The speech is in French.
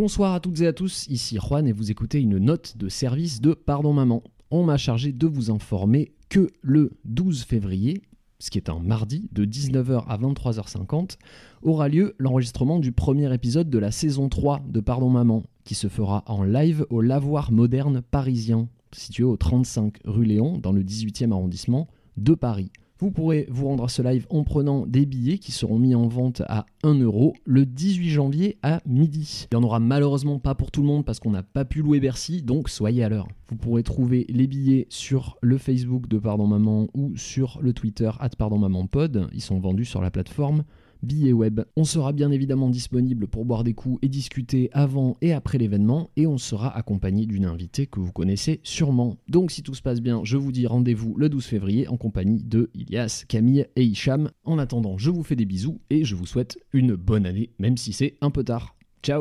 Bonsoir à toutes et à tous, ici Juan et vous écoutez une note de service de Pardon Maman. On m'a chargé de vous informer que le 12 février, ce qui est un mardi, de 19h à 23h50, aura lieu l'enregistrement du premier épisode de la saison 3 de Pardon Maman, qui se fera en live au Lavoir Moderne parisien, situé au 35 rue Léon, dans le 18e arrondissement de Paris. Vous pourrez vous rendre à ce live en prenant des billets qui seront mis en vente à 1 euro le 18 janvier à midi. Il n'y en aura malheureusement pas pour tout le monde parce qu'on n'a pas pu louer Bercy, donc soyez à l'heure. Vous pourrez trouver les billets sur le Facebook de Pardon Maman ou sur le Twitter at Pardon Maman Pod. Ils sont vendus sur la plateforme billets web. On sera bien évidemment disponible pour boire des coups et discuter avant et après l'événement et on sera accompagné d'une invitée que vous connaissez sûrement. Donc si tout se passe bien, je vous dis rendez-vous le 12 février en compagnie de Ilias, Camille et Hicham. En attendant, je vous fais des bisous et je vous souhaite une bonne année même si c'est un peu tard. Ciao